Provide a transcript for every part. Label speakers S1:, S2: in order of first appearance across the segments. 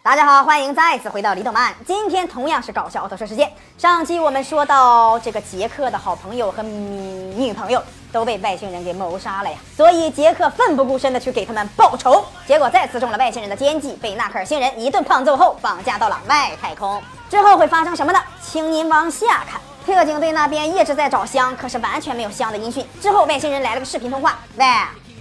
S1: 大家好，欢迎再次回到李动漫。今天同样是搞笑奥特说时间。上期我们说到，这个杰克的好朋友和女朋友都被外星人给谋杀了呀，所以杰克奋不顾身的去给他们报仇，结果再次中了外星人的奸计，被纳克尔星人一顿胖揍后绑架到了外太空。之后会发生什么呢？请您往下看。特警队那边一直在找香，可是完全没有香的音讯。之后外星人来了个视频通话，喂。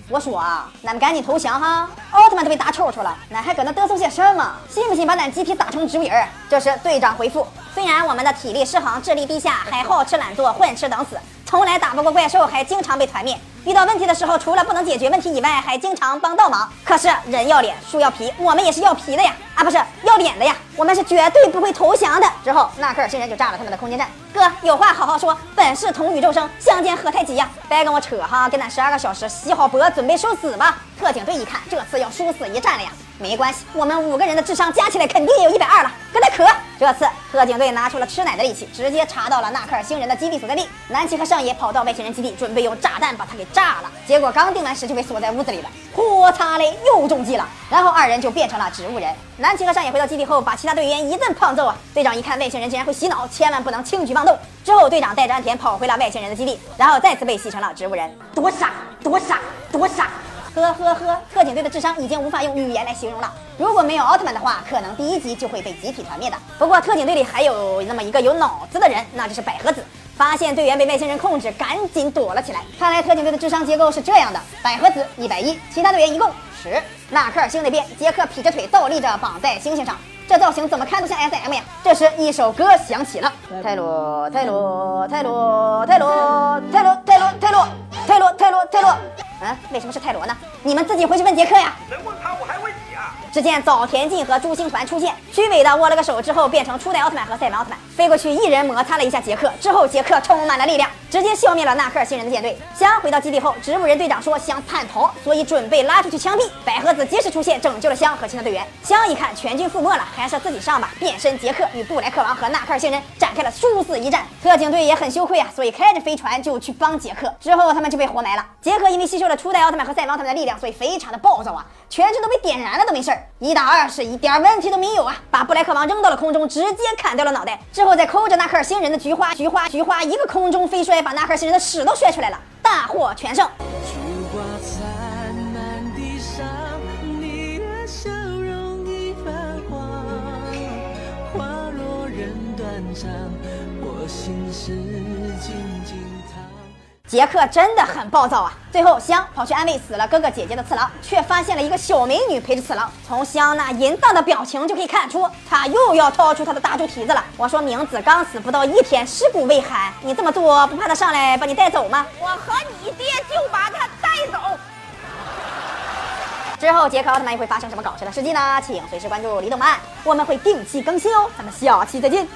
S1: 我说啊，咱们赶紧投降哈！奥特曼都被打抽抽了，咱还搁那嘚瑟些什么？信不信把咱集体打成植物人？这时队长回复：虽然我们的体力失衡、智力低下，还好吃懒做、混吃等死，从来打不过怪兽，还经常被团灭。遇到问题的时候，除了不能解决问题以外，还经常帮倒忙。可是人要脸，树要皮，我们也是要皮的呀！啊，不是要脸的呀！我们是绝对不会投降的。之后，纳克尔星人就炸了他们的空间站。哥，有话好好说，本是同宇宙生，相见何太急呀！别跟我扯哈，给咱十二个小时洗好脖，准备受死吧！特警队一看，这次要殊死一战了呀！没关系，我们五个人的智商加起来肯定也有一百二了，跟他磕！这次特警队拿出了吃奶的力气，直接查到了纳克尔星人的基地所在地。南奇和上野跑到外星人基地，准备用炸弹把他给炸了。结果刚定完时就被锁在屋子里了，嚯擦嘞，又中计了。然后二人就变成了植物人。南奇和上野回到基地后，把其他队员一顿胖揍啊！队长一看外星人竟然会洗脑，千万不能轻举妄动。之后队长带着安田跑回了外星人的基地，然后再次被洗成了植物人。多傻，多傻，多傻！呵呵呵，特警队的智商已经无法用语言来形容了。如果没有奥特曼的话，可能第一集就会被集体团灭的。不过特警队里还有那么一个有脑子的人，那就是百合子。发现队员被外星人控制，赶紧躲了起来。看来特警队的智商结构是这样的：百合子一百一，其他队员一共十。纳克尔星那边，杰克劈着腿倒立着绑在星星上，这造型怎么看都像 SM 呀。这时一首歌响起了：泰罗泰罗泰罗泰罗泰罗泰罗泰罗泰罗泰罗泰罗。嗯，为什么是泰罗呢？你们自己回去问杰克呀。能问他，我。只见早田进和朱星团出现，虚伪的握了个手之后，变成初代奥特曼和赛文奥特曼，飞过去一人摩擦了一下杰克，之后杰克充满了力量，直接消灭了纳克尔星人的舰队。香回到基地后，植物人队长说香叛逃，所以准备拉出去枪毙。百合子及时出现，拯救了香和其他队员。香一看全军覆没了，还是自己上吧。变身杰克与布莱克王和纳克尔星人展开了殊死一战。特警队也很羞愧啊，所以开着飞船就去帮杰克。之后他们就被活埋了。杰克因为吸收了初代奥特曼和赛文奥特曼的力量，所以非常的暴躁啊，全身都被点燃了都没事儿。一打二是一点问题都没有啊！把布莱克王扔到了空中，直接砍掉了脑袋，之后再抠着纳克尔星人的菊花，菊花，菊花，一个空中飞摔，把纳克尔星人的屎都摔出来了，大获全胜。花落人断肠，我心事杰克真的很暴躁啊！最后香跑去安慰死了哥哥姐姐的次郎，却发现了一个小美女陪着次郎。从香那淫荡的表情就可以看出，他又要掏出他的大猪蹄子了。我说明子刚死不到一天，尸骨未寒，你这么做不怕他上来把你带走吗？
S2: 我和你爹就把他带走。
S1: 之后杰克奥特曼又会发生什么搞笑的事迹呢？请随时关注李动漫，我们会定期更新哦。咱们下期再见。